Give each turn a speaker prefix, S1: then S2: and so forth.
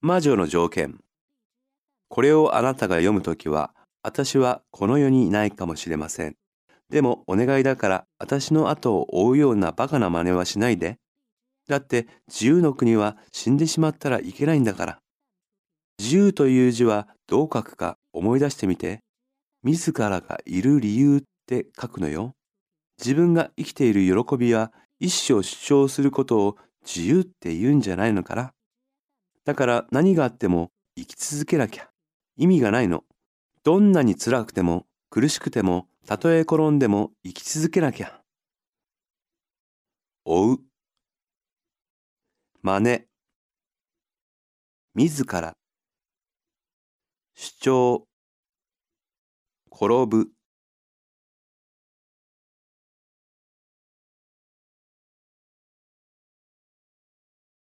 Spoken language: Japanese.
S1: 魔女の条件。これをあなたが読むときは、私はこの世にいないかもしれません。でもお願いだから私の後を追うようなバカな真似はしないで。だって自由の国は死んでしまったらいけないんだから。自由という字はどう書くか思い出してみて。自らがいる理由って書くのよ。自分が生きている喜びは一生主張することを自由って言うんじゃないのから。だから何があっても生き続けなきゃ。意味がないの。どんなに辛くても苦しくてもたとえ転んでも生き続けなきゃ。追う。真似。自ら。主張。転ぶ。